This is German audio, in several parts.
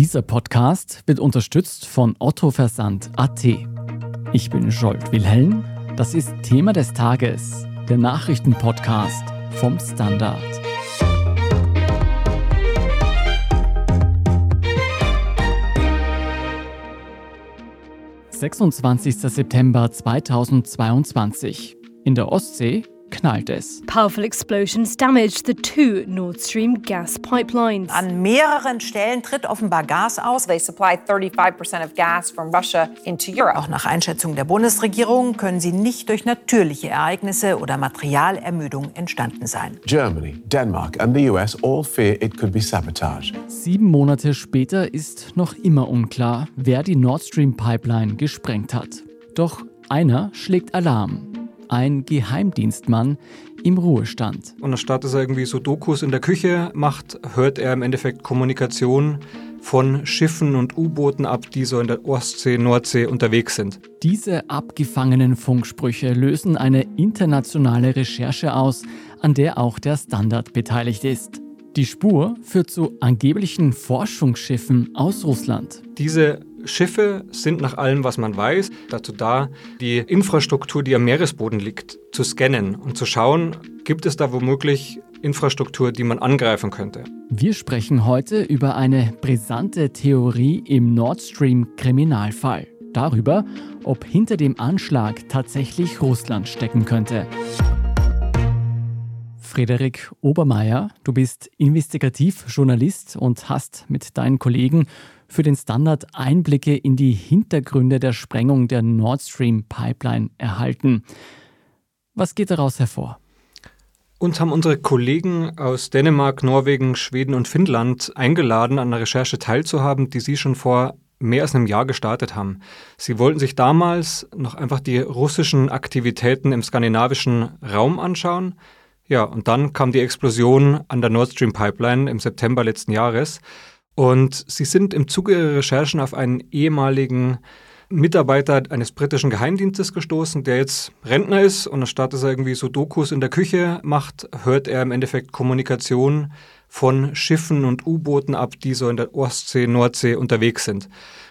Dieser Podcast wird unterstützt von Otto Versand AT. Ich bin Scholt Wilhelm. Das ist Thema des Tages, der Nachrichtenpodcast vom Standard. »26. September 2022. In der Ostsee knallt es. Powerful explosions damaged the two Nord Stream gas pipelines. An mehreren Stellen tritt offenbar Gas aus. They supply 35% of gas from Russia into Europe. Auch nach Einschätzung der Bundesregierung können sie nicht durch natürliche Ereignisse oder Materialermüdung entstanden sein. Germany, Denmark and the US all fear it could be sabotage. Sieben Monate später ist noch immer unklar, wer die Nord Stream Pipeline gesprengt hat. Doch einer schlägt Alarm ein Geheimdienstmann im Ruhestand. Und anstatt dass er irgendwie so Dokus in der Küche macht, hört er im Endeffekt Kommunikation von Schiffen und U-Booten ab, die so in der Ostsee, Nordsee unterwegs sind. Diese abgefangenen Funksprüche lösen eine internationale Recherche aus, an der auch der Standard beteiligt ist. Die Spur führt zu angeblichen Forschungsschiffen aus Russland. Diese Schiffe sind nach allem, was man weiß, dazu da, die Infrastruktur, die am Meeresboden liegt, zu scannen und zu schauen, gibt es da womöglich Infrastruktur, die man angreifen könnte. Wir sprechen heute über eine brisante Theorie im Nord Stream Kriminalfall. Darüber, ob hinter dem Anschlag tatsächlich Russland stecken könnte. Frederik Obermeier, du bist Investigativjournalist und hast mit deinen Kollegen für den Standard Einblicke in die Hintergründe der Sprengung der Nord Stream Pipeline erhalten. Was geht daraus hervor? Uns haben unsere Kollegen aus Dänemark, Norwegen, Schweden und Finnland eingeladen, an einer Recherche teilzuhaben, die sie schon vor mehr als einem Jahr gestartet haben. Sie wollten sich damals noch einfach die russischen Aktivitäten im skandinavischen Raum anschauen. Ja, und dann kam die Explosion an der Nord Stream Pipeline im September letzten Jahres. Und sie sind im Zuge ihrer Recherchen auf einen ehemaligen Mitarbeiter eines britischen Geheimdienstes gestoßen, der jetzt Rentner ist und anstatt dass er irgendwie so Dokus in der Küche macht, hört er im Endeffekt Kommunikation von Schiffen und U-Booten ab, die so in der Ostsee, Nordsee unterwegs sind.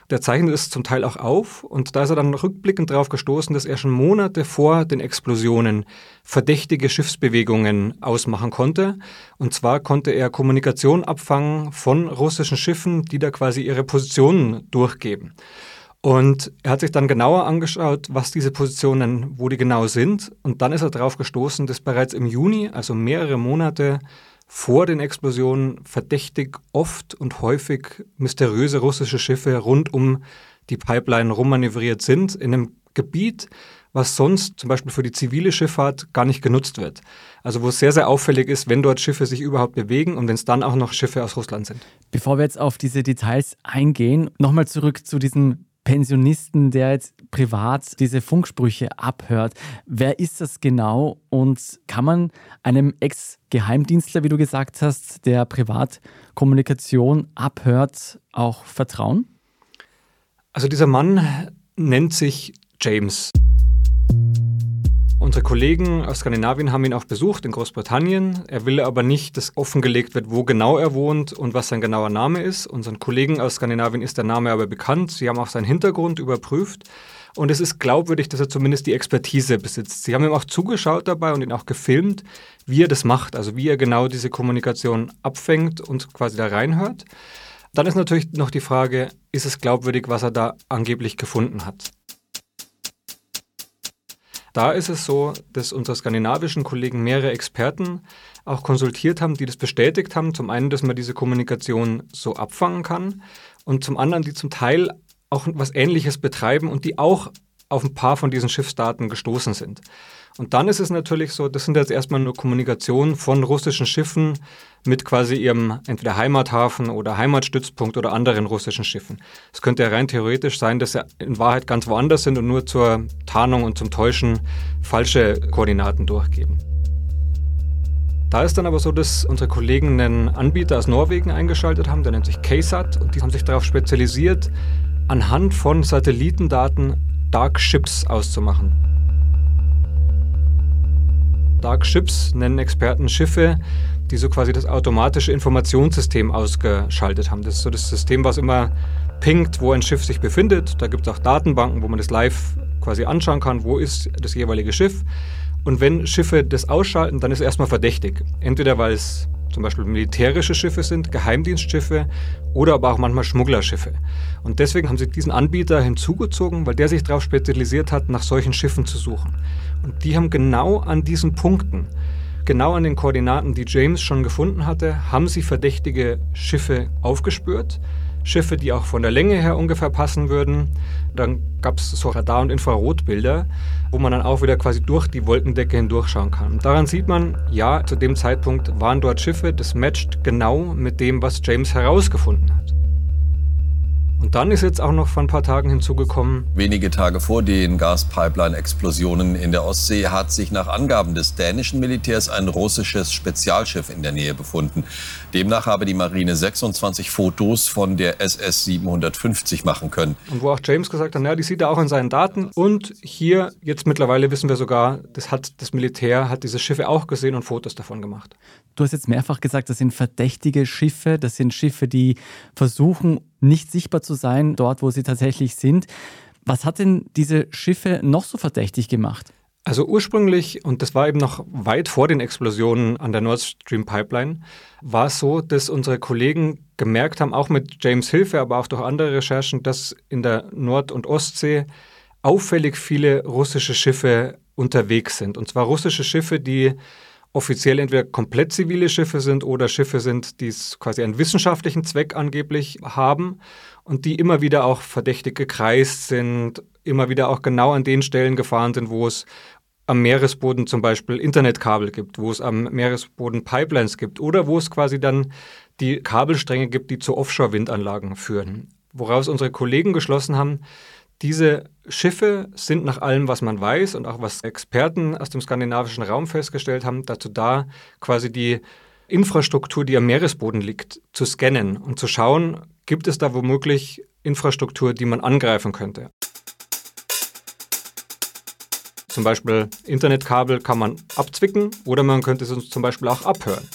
Der zeichnet es zum Teil auch auf und da ist er dann rückblickend darauf gestoßen, dass er schon Monate vor den Explosionen verdächtige Schiffsbewegungen ausmachen konnte. Und zwar konnte er Kommunikation abfangen von russischen Schiffen, die da quasi ihre Positionen durchgeben. Und er hat sich dann genauer angeschaut, was diese Positionen, wo die genau sind. Und dann ist er darauf gestoßen, dass bereits im Juni, also mehrere Monate vor den Explosionen verdächtig oft und häufig mysteriöse russische Schiffe rund um die Pipeline rummanövriert sind, in einem Gebiet, was sonst zum Beispiel für die zivile Schifffahrt gar nicht genutzt wird. Also wo es sehr, sehr auffällig ist, wenn dort Schiffe sich überhaupt bewegen und wenn es dann auch noch Schiffe aus Russland sind. Bevor wir jetzt auf diese Details eingehen, nochmal zurück zu diesem Pensionisten, der jetzt privat diese Funksprüche abhört. Wer ist das genau und kann man einem Ex-Geheimdienstler, wie du gesagt hast, der Privatkommunikation abhört, auch vertrauen? Also dieser Mann nennt sich James. Unsere Kollegen aus Skandinavien haben ihn auch besucht in Großbritannien. Er will aber nicht, dass offengelegt wird, wo genau er wohnt und was sein genauer Name ist. Unseren Kollegen aus Skandinavien ist der Name aber bekannt. Sie haben auch seinen Hintergrund überprüft. Und es ist glaubwürdig, dass er zumindest die Expertise besitzt. Sie haben ihm auch zugeschaut dabei und ihn auch gefilmt, wie er das macht, also wie er genau diese Kommunikation abfängt und quasi da reinhört. Dann ist natürlich noch die Frage, ist es glaubwürdig, was er da angeblich gefunden hat? Da ist es so, dass unsere skandinavischen Kollegen mehrere Experten auch konsultiert haben, die das bestätigt haben. Zum einen, dass man diese Kommunikation so abfangen kann und zum anderen, die zum Teil auch was Ähnliches betreiben und die auch auf ein paar von diesen Schiffsdaten gestoßen sind. Und dann ist es natürlich so, das sind jetzt erstmal nur Kommunikationen von russischen Schiffen mit quasi ihrem entweder Heimathafen oder Heimatstützpunkt oder anderen russischen Schiffen. Es könnte ja rein theoretisch sein, dass sie in Wahrheit ganz woanders sind und nur zur Tarnung und zum Täuschen falsche Koordinaten durchgeben. Da ist dann aber so, dass unsere Kollegen einen Anbieter aus Norwegen eingeschaltet haben, der nennt sich KSAT und die haben sich darauf spezialisiert, anhand von Satellitendaten Dark Ships auszumachen. Dark Ships nennen Experten Schiffe, die so quasi das automatische Informationssystem ausgeschaltet haben. Das ist so das System, was immer pingt, wo ein Schiff sich befindet. Da gibt es auch Datenbanken, wo man das live quasi anschauen kann, wo ist das jeweilige Schiff. Und wenn Schiffe das ausschalten, dann ist es erstmal verdächtig. Entweder weil es zum Beispiel militärische Schiffe sind, Geheimdienstschiffe oder aber auch manchmal Schmugglerschiffe. Und deswegen haben sie diesen Anbieter hinzugezogen, weil der sich darauf spezialisiert hat, nach solchen Schiffen zu suchen. Und die haben genau an diesen Punkten, genau an den Koordinaten, die James schon gefunden hatte, haben sie verdächtige Schiffe aufgespürt Schiffe, die auch von der Länge her ungefähr passen würden. Dann gab es so Radar- und Infrarotbilder, wo man dann auch wieder quasi durch die Wolkendecke hindurchschauen kann. Und daran sieht man, ja, zu dem Zeitpunkt waren dort Schiffe, das matcht genau mit dem, was James herausgefunden hat. Und dann ist jetzt auch noch vor ein paar Tagen hinzugekommen. Wenige Tage vor den Gaspipeline-Explosionen in der Ostsee hat sich nach Angaben des dänischen Militärs ein russisches Spezialschiff in der Nähe befunden. Demnach habe die Marine 26 Fotos von der SS 750 machen können. Und wo auch James gesagt hat, naja, die sieht er auch in seinen Daten. Und hier, jetzt mittlerweile wissen wir sogar, das hat das Militär hat diese Schiffe auch gesehen und Fotos davon gemacht. Du hast jetzt mehrfach gesagt, das sind verdächtige Schiffe, das sind Schiffe, die versuchen, nicht sichtbar zu sein, dort, wo sie tatsächlich sind. Was hat denn diese Schiffe noch so verdächtig gemacht? Also ursprünglich, und das war eben noch weit vor den Explosionen an der Nord Stream Pipeline, war es so, dass unsere Kollegen gemerkt haben, auch mit James Hilfe, aber auch durch andere Recherchen, dass in der Nord- und Ostsee auffällig viele russische Schiffe unterwegs sind. Und zwar russische Schiffe, die offiziell entweder komplett zivile Schiffe sind oder Schiffe sind, die quasi einen wissenschaftlichen Zweck angeblich haben und die immer wieder auch verdächtig gekreist sind, immer wieder auch genau an den Stellen gefahren sind, wo es am Meeresboden zum Beispiel Internetkabel gibt, wo es am Meeresboden Pipelines gibt oder wo es quasi dann die Kabelstränge gibt, die zu Offshore-Windanlagen führen. Woraus unsere Kollegen geschlossen haben, diese Schiffe sind nach allem, was man weiß und auch was Experten aus dem skandinavischen Raum festgestellt haben, dazu da, quasi die Infrastruktur, die am Meeresboden liegt, zu scannen und zu schauen, gibt es da womöglich Infrastruktur, die man angreifen könnte. Zum Beispiel Internetkabel kann man abzwicken oder man könnte es zum Beispiel auch abhören.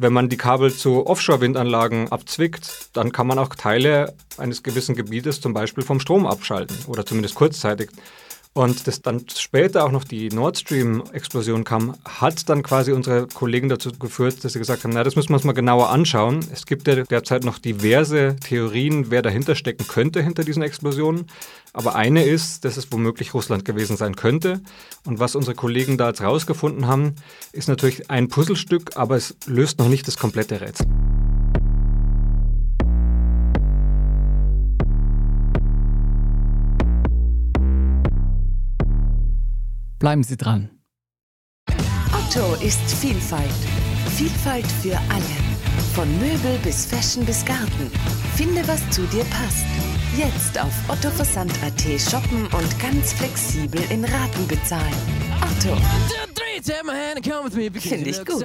Wenn man die Kabel zu Offshore-Windanlagen abzwickt, dann kann man auch Teile eines gewissen Gebietes zum Beispiel vom Strom abschalten oder zumindest kurzzeitig. Und dass dann später auch noch die Nord Stream-Explosion kam, hat dann quasi unsere Kollegen dazu geführt, dass sie gesagt haben, na, das müssen wir uns mal genauer anschauen. Es gibt ja derzeit noch diverse Theorien, wer dahinter stecken könnte hinter diesen Explosionen. Aber eine ist, dass es womöglich Russland gewesen sein könnte. Und was unsere Kollegen da jetzt rausgefunden haben, ist natürlich ein Puzzlestück, aber es löst noch nicht das komplette Rätsel. Bleiben Sie dran. Otto ist Vielfalt. Vielfalt für alle. Von Möbel bis Fashion bis Garten. Finde, was zu dir passt. Jetzt auf ottoversand.at shoppen und ganz flexibel in Raten bezahlen. Otto. Finde ich gut.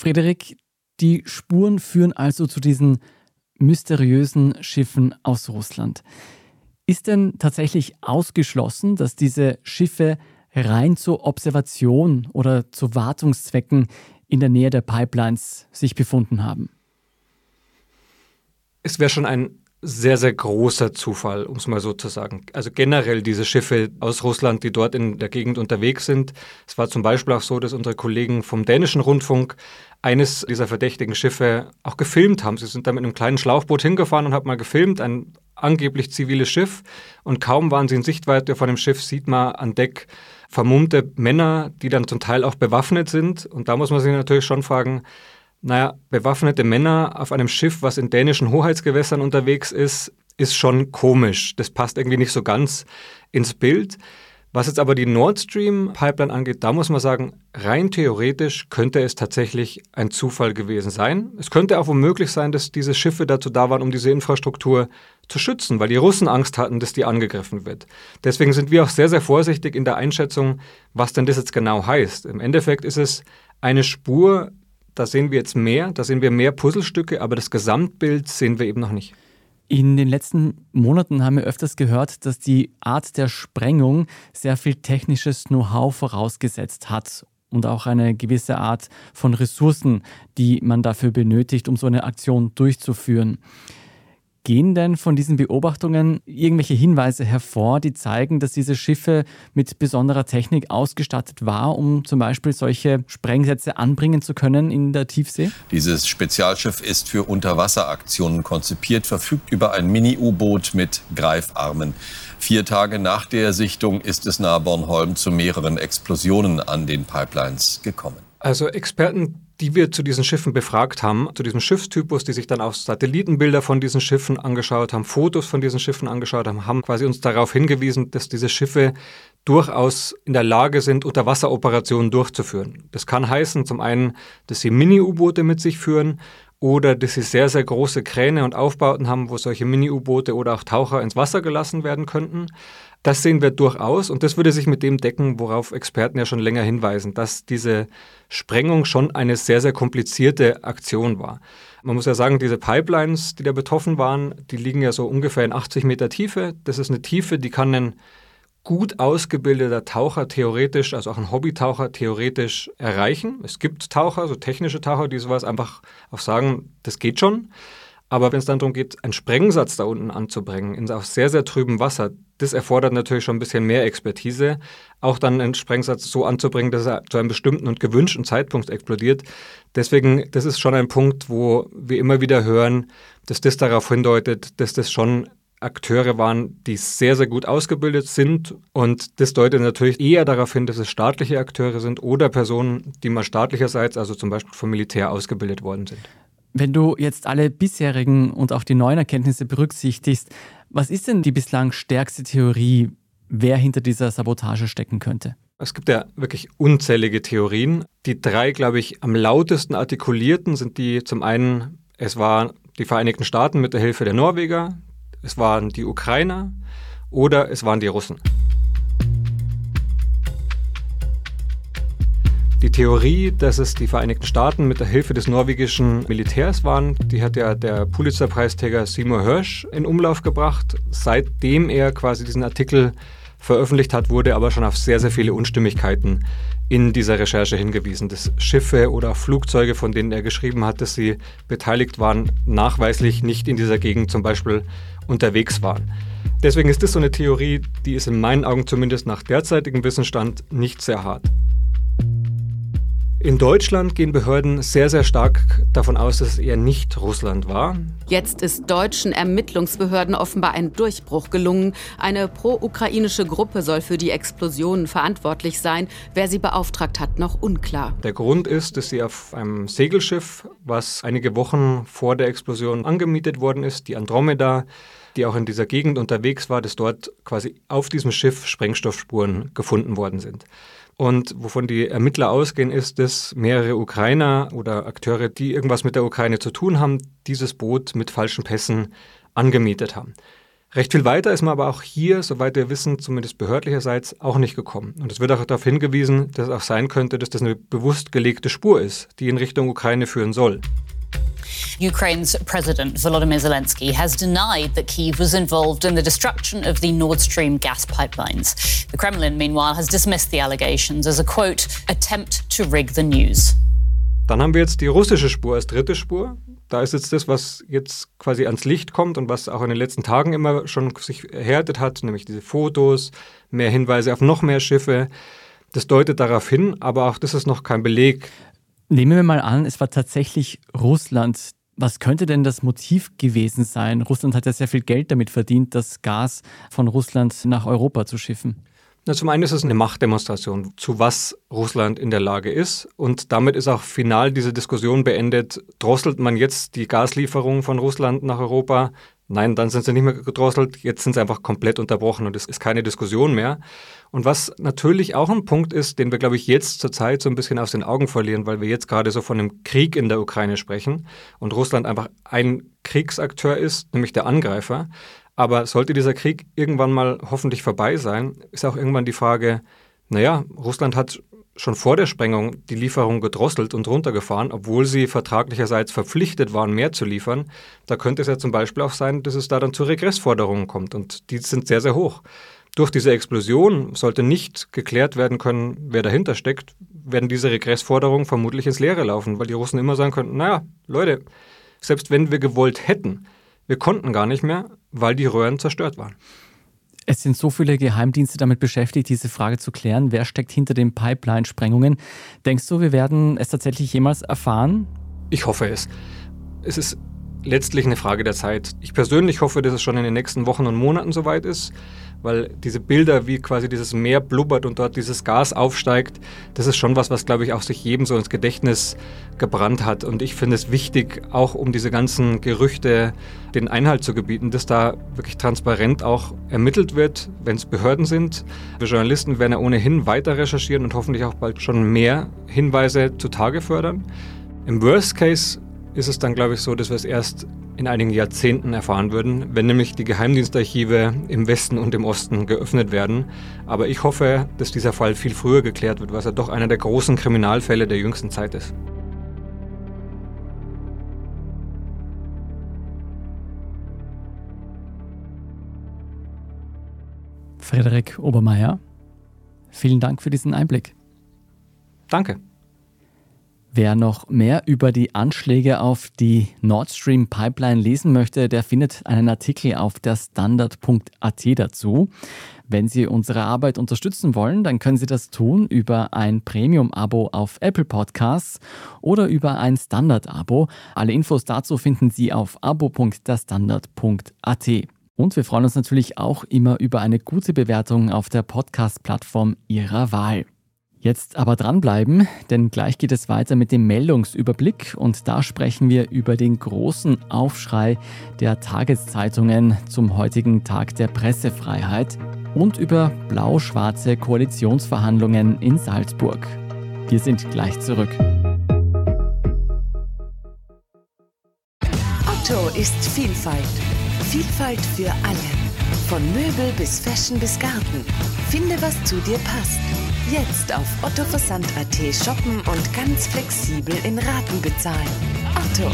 Frederik, die Spuren führen also zu diesen mysteriösen Schiffen aus Russland. Ist denn tatsächlich ausgeschlossen, dass diese Schiffe rein zur Observation oder zu Wartungszwecken in der Nähe der Pipelines sich befunden haben? Es wäre schon ein sehr, sehr großer Zufall, um es mal so zu sagen. Also generell diese Schiffe aus Russland, die dort in der Gegend unterwegs sind. Es war zum Beispiel auch so, dass unsere Kollegen vom dänischen Rundfunk eines dieser verdächtigen Schiffe auch gefilmt haben. Sie sind da mit einem kleinen Schlauchboot hingefahren und haben mal gefilmt, ein angeblich ziviles Schiff. Und kaum waren sie in Sichtweite von dem Schiff, sieht man an Deck vermummte Männer, die dann zum Teil auch bewaffnet sind. Und da muss man sich natürlich schon fragen, naja, bewaffnete Männer auf einem Schiff, was in dänischen Hoheitsgewässern unterwegs ist, ist schon komisch. Das passt irgendwie nicht so ganz ins Bild. Was jetzt aber die Nord Stream Pipeline angeht, da muss man sagen, rein theoretisch könnte es tatsächlich ein Zufall gewesen sein. Es könnte auch womöglich sein, dass diese Schiffe dazu da waren, um diese Infrastruktur zu schützen, weil die Russen Angst hatten, dass die angegriffen wird. Deswegen sind wir auch sehr, sehr vorsichtig in der Einschätzung, was denn das jetzt genau heißt. Im Endeffekt ist es eine Spur da sehen wir jetzt mehr, da sehen wir mehr Puzzlestücke, aber das Gesamtbild sehen wir eben noch nicht. In den letzten Monaten haben wir öfters gehört, dass die Art der Sprengung sehr viel technisches Know-how vorausgesetzt hat und auch eine gewisse Art von Ressourcen, die man dafür benötigt, um so eine Aktion durchzuführen. Gehen denn von diesen Beobachtungen irgendwelche Hinweise hervor, die zeigen, dass diese Schiffe mit besonderer Technik ausgestattet war, um zum Beispiel solche Sprengsätze anbringen zu können in der Tiefsee? Dieses Spezialschiff ist für Unterwasseraktionen konzipiert, verfügt über ein Mini-U-Boot mit Greifarmen. Vier Tage nach der Sichtung ist es nahe Bornholm zu mehreren Explosionen an den Pipelines gekommen. Also Experten die wir zu diesen Schiffen befragt haben, zu diesem Schiffstypus, die sich dann auch Satellitenbilder von diesen Schiffen angeschaut haben, Fotos von diesen Schiffen angeschaut haben, haben quasi uns darauf hingewiesen, dass diese Schiffe durchaus in der Lage sind, Unterwasseroperationen durchzuführen. Das kann heißen, zum einen, dass sie Mini-U-Boote mit sich führen oder dass sie sehr, sehr große Kräne und Aufbauten haben, wo solche Mini-U-Boote oder auch Taucher ins Wasser gelassen werden könnten. Das sehen wir durchaus und das würde sich mit dem decken, worauf Experten ja schon länger hinweisen, dass diese Sprengung schon eine sehr, sehr komplizierte Aktion war. Man muss ja sagen, diese Pipelines, die da betroffen waren, die liegen ja so ungefähr in 80 Meter Tiefe. Das ist eine Tiefe, die kann ein gut ausgebildeter Taucher theoretisch, also auch ein Hobbytaucher theoretisch erreichen. Es gibt Taucher, so technische Taucher, die sowas einfach auch sagen, das geht schon. Aber wenn es dann darum geht, einen Sprengsatz da unten anzubringen, in auf sehr, sehr trübem Wasser, das erfordert natürlich schon ein bisschen mehr Expertise. Auch dann einen Sprengsatz so anzubringen, dass er zu einem bestimmten und gewünschten Zeitpunkt explodiert. Deswegen, das ist schon ein Punkt, wo wir immer wieder hören, dass das darauf hindeutet, dass das schon Akteure waren, die sehr, sehr gut ausgebildet sind. Und das deutet natürlich eher darauf hin, dass es staatliche Akteure sind oder Personen, die mal staatlicherseits, also zum Beispiel vom Militär, ausgebildet worden sind. Wenn du jetzt alle bisherigen und auch die neuen Erkenntnisse berücksichtigst, was ist denn die bislang stärkste Theorie, wer hinter dieser Sabotage stecken könnte? Es gibt ja wirklich unzählige Theorien. Die drei, glaube ich, am lautesten artikulierten sind die zum einen, es waren die Vereinigten Staaten mit der Hilfe der Norweger, es waren die Ukrainer oder es waren die Russen. Die Theorie, dass es die Vereinigten Staaten mit der Hilfe des norwegischen Militärs waren, die hat ja der Pulitzer-Preisträger Seymour Hirsch in Umlauf gebracht. Seitdem er quasi diesen Artikel veröffentlicht hat, wurde aber schon auf sehr, sehr viele Unstimmigkeiten in dieser Recherche hingewiesen, dass Schiffe oder Flugzeuge, von denen er geschrieben hat, dass sie beteiligt waren, nachweislich nicht in dieser Gegend zum Beispiel unterwegs waren. Deswegen ist das so eine Theorie, die ist in meinen Augen zumindest nach derzeitigem Wissensstand nicht sehr hart. In Deutschland gehen Behörden sehr, sehr stark davon aus, dass es eher nicht Russland war. Jetzt ist deutschen Ermittlungsbehörden offenbar ein Durchbruch gelungen. Eine pro-ukrainische Gruppe soll für die Explosionen verantwortlich sein. Wer sie beauftragt hat, noch unklar. Der Grund ist, dass sie auf einem Segelschiff, was einige Wochen vor der Explosion angemietet worden ist, die Andromeda, die auch in dieser Gegend unterwegs war, dass dort quasi auf diesem Schiff Sprengstoffspuren gefunden worden sind. Und wovon die Ermittler ausgehen, ist, dass mehrere Ukrainer oder Akteure, die irgendwas mit der Ukraine zu tun haben, dieses Boot mit falschen Pässen angemietet haben. Recht viel weiter ist man aber auch hier, soweit wir wissen, zumindest behördlicherseits, auch nicht gekommen. Und es wird auch darauf hingewiesen, dass es auch sein könnte, dass das eine bewusst gelegte Spur ist, die in Richtung Ukraine führen soll. Ukraine's President Volodymyr Zelensky has denied that Kyiv was involved in the destruction of the Nord Stream gas pipelines. The Kremlin, meanwhile, has dismissed the allegations as a quote, attempt to rig the news. Dann haben wir jetzt die russische Spur als dritte Spur. Da ist jetzt das, was jetzt quasi ans Licht kommt und was auch in den letzten Tagen immer schon sich erhärtet hat, nämlich diese Fotos, mehr Hinweise auf noch mehr Schiffe. Das deutet darauf hin, aber auch das ist noch kein Beleg. Nehmen wir mal an, es war tatsächlich Russland. Was könnte denn das Motiv gewesen sein? Russland hat ja sehr viel Geld damit verdient, das Gas von Russland nach Europa zu schiffen. Na, zum einen ist es eine Machtdemonstration, zu was Russland in der Lage ist. Und damit ist auch final diese Diskussion beendet. Drosselt man jetzt die Gaslieferungen von Russland nach Europa? Nein, dann sind sie nicht mehr gedrosselt. Jetzt sind sie einfach komplett unterbrochen und es ist keine Diskussion mehr. Und was natürlich auch ein Punkt ist, den wir, glaube ich, jetzt zurzeit so ein bisschen aus den Augen verlieren, weil wir jetzt gerade so von einem Krieg in der Ukraine sprechen und Russland einfach ein Kriegsakteur ist, nämlich der Angreifer. Aber sollte dieser Krieg irgendwann mal hoffentlich vorbei sein, ist auch irgendwann die Frage, naja, Russland hat schon vor der Sprengung die Lieferung gedrosselt und runtergefahren, obwohl sie vertraglicherseits verpflichtet waren, mehr zu liefern. Da könnte es ja zum Beispiel auch sein, dass es da dann zu Regressforderungen kommt und die sind sehr, sehr hoch. Durch diese Explosion sollte nicht geklärt werden können, wer dahinter steckt, werden diese Regressforderungen vermutlich ins Leere laufen, weil die Russen immer sagen könnten, naja, Leute, selbst wenn wir gewollt hätten, wir konnten gar nicht mehr, weil die Röhren zerstört waren. Es sind so viele Geheimdienste damit beschäftigt, diese Frage zu klären. Wer steckt hinter den Pipeline-Sprengungen? Denkst du, wir werden es tatsächlich jemals erfahren? Ich hoffe es. Es ist letztlich eine Frage der Zeit. Ich persönlich hoffe, dass es schon in den nächsten Wochen und Monaten soweit ist weil diese Bilder, wie quasi dieses Meer blubbert und dort dieses Gas aufsteigt, das ist schon was, was, glaube ich, auch sich jedem so ins Gedächtnis gebrannt hat. Und ich finde es wichtig, auch um diese ganzen Gerüchte den Einhalt zu gebieten, dass da wirklich transparent auch ermittelt wird, wenn es Behörden sind. Wir Journalisten werden ja ohnehin weiter recherchieren und hoffentlich auch bald schon mehr Hinweise zutage fördern. Im Worst Case ist es dann, glaube ich, so, dass wir es erst in einigen Jahrzehnten erfahren würden, wenn nämlich die Geheimdienstarchive im Westen und im Osten geöffnet werden. Aber ich hoffe, dass dieser Fall viel früher geklärt wird, was ja doch einer der großen Kriminalfälle der jüngsten Zeit ist. Frederik Obermeier, vielen Dank für diesen Einblick. Danke. Wer noch mehr über die Anschläge auf die Nord Stream Pipeline lesen möchte, der findet einen Artikel auf der Standard.at dazu. Wenn Sie unsere Arbeit unterstützen wollen, dann können Sie das tun über ein Premium-Abo auf Apple Podcasts oder über ein Standard-Abo. Alle Infos dazu finden Sie auf abo.derstandard.at. Und wir freuen uns natürlich auch immer über eine gute Bewertung auf der Podcast-Plattform Ihrer Wahl. Jetzt aber dranbleiben, denn gleich geht es weiter mit dem Meldungsüberblick und da sprechen wir über den großen Aufschrei der Tageszeitungen zum heutigen Tag der Pressefreiheit und über blau-schwarze Koalitionsverhandlungen in Salzburg. Wir sind gleich zurück. Otto ist Vielfalt. Vielfalt für alle. Von Möbel bis Fashion bis Garten. Finde, was zu dir passt. Jetzt auf ottoversand.at shoppen und ganz flexibel in Raten bezahlen. Otto.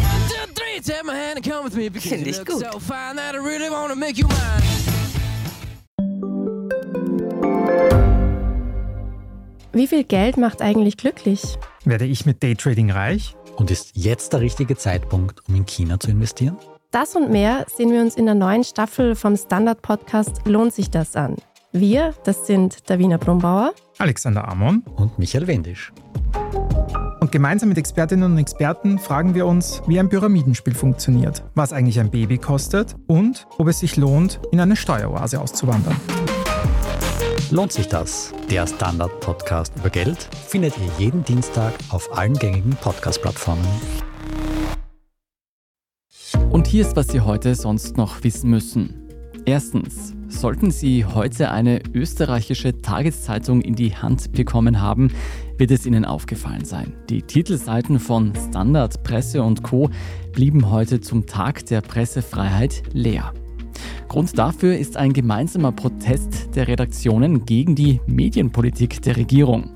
Finde ich gut. Wie viel Geld macht eigentlich glücklich? Werde ich mit Daytrading reich? Und ist jetzt der richtige Zeitpunkt, um in China zu investieren? Das und mehr sehen wir uns in der neuen Staffel vom Standard-Podcast Lohnt sich das an? Wir, das sind Davina Brumbauer, Alexander Amon und Michael Wendisch. Und gemeinsam mit Expertinnen und Experten fragen wir uns, wie ein Pyramidenspiel funktioniert, was eigentlich ein Baby kostet und ob es sich lohnt, in eine Steueroase auszuwandern. Lohnt sich das? Der Standard-Podcast über Geld findet ihr jeden Dienstag auf allen gängigen Podcast-Plattformen. Und hier ist, was Sie heute sonst noch wissen müssen. Erstens, sollten Sie heute eine österreichische Tageszeitung in die Hand bekommen haben, wird es Ihnen aufgefallen sein. Die Titelseiten von Standard, Presse und Co blieben heute zum Tag der Pressefreiheit leer. Grund dafür ist ein gemeinsamer Protest der Redaktionen gegen die Medienpolitik der Regierung.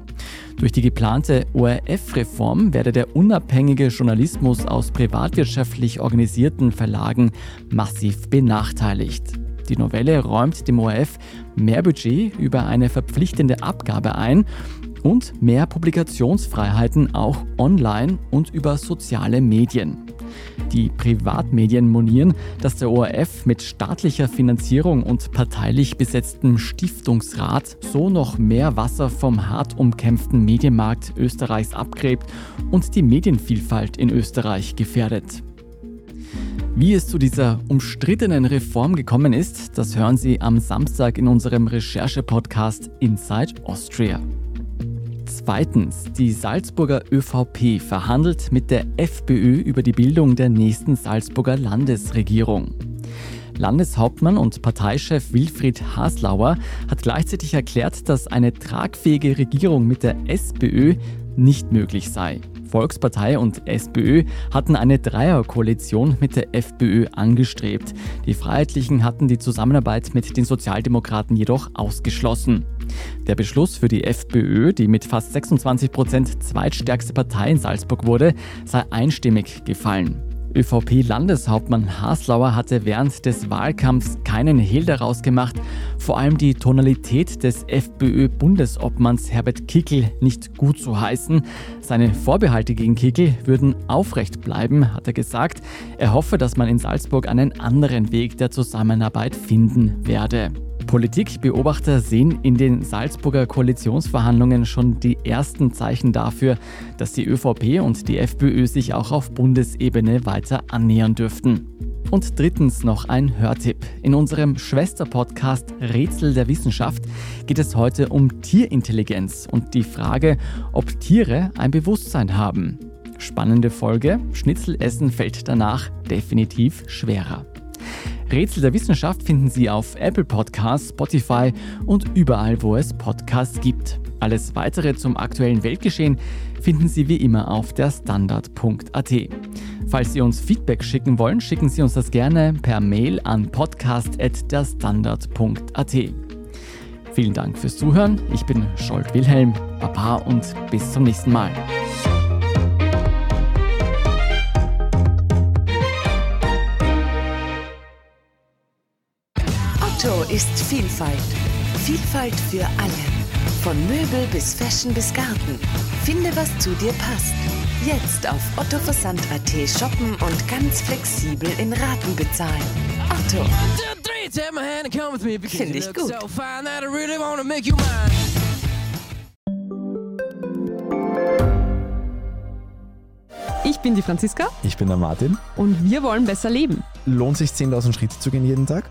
Durch die geplante ORF-Reform werde der unabhängige Journalismus aus privatwirtschaftlich organisierten Verlagen massiv benachteiligt. Die Novelle räumt dem ORF mehr Budget über eine verpflichtende Abgabe ein und mehr Publikationsfreiheiten auch online und über soziale Medien. Die Privatmedien monieren, dass der ORF mit staatlicher Finanzierung und parteilich besetztem Stiftungsrat so noch mehr Wasser vom hart umkämpften Medienmarkt Österreichs abgräbt und die Medienvielfalt in Österreich gefährdet. Wie es zu dieser umstrittenen Reform gekommen ist, das hören Sie am Samstag in unserem Recherche-Podcast Inside Austria. Zweitens, die Salzburger ÖVP verhandelt mit der FPÖ über die Bildung der nächsten Salzburger Landesregierung. Landeshauptmann und Parteichef Wilfried Haslauer hat gleichzeitig erklärt, dass eine tragfähige Regierung mit der SPÖ nicht möglich sei. Volkspartei und SPÖ hatten eine Dreierkoalition mit der FPÖ angestrebt. Die Freiheitlichen hatten die Zusammenarbeit mit den Sozialdemokraten jedoch ausgeschlossen. Der Beschluss für die FPÖ, die mit fast 26 Prozent zweitstärkste Partei in Salzburg wurde, sei einstimmig gefallen. ÖVP-Landeshauptmann Haslauer hatte während des Wahlkampfs keinen Hehl daraus gemacht, vor allem die Tonalität des FPÖ-Bundesobmanns Herbert Kickel nicht gut zu heißen. Seine Vorbehalte gegen Kickel würden aufrecht bleiben, hat er gesagt. Er hoffe, dass man in Salzburg einen anderen Weg der Zusammenarbeit finden werde. Politikbeobachter sehen in den Salzburger Koalitionsverhandlungen schon die ersten Zeichen dafür, dass die ÖVP und die FPÖ sich auch auf Bundesebene weiter annähern dürften. Und drittens noch ein Hörtipp. In unserem Schwesterpodcast Rätsel der Wissenschaft geht es heute um Tierintelligenz und die Frage, ob Tiere ein Bewusstsein haben. Spannende Folge, Schnitzelessen fällt danach definitiv schwerer. Rätsel der Wissenschaft finden Sie auf Apple Podcasts, Spotify und überall, wo es Podcasts gibt. Alles weitere zum aktuellen Weltgeschehen finden Sie wie immer auf der Standard.at. Falls Sie uns Feedback schicken wollen, schicken Sie uns das gerne per Mail an podcast.derstandard.at. Vielen Dank fürs Zuhören. Ich bin Scholt Wilhelm, Papa und bis zum nächsten Mal. Otto ist Vielfalt. Vielfalt für alle. Von Möbel bis Fashion bis Garten. Finde, was zu dir passt. Jetzt auf ottoversand.at shoppen und ganz flexibel in Raten bezahlen. Otto. Finde ich gut. Ich bin die Franziska Ich bin der Martin. und wir wollen besser leben. Lohnt sich 10.000 Schritte zu gehen jeden Tag?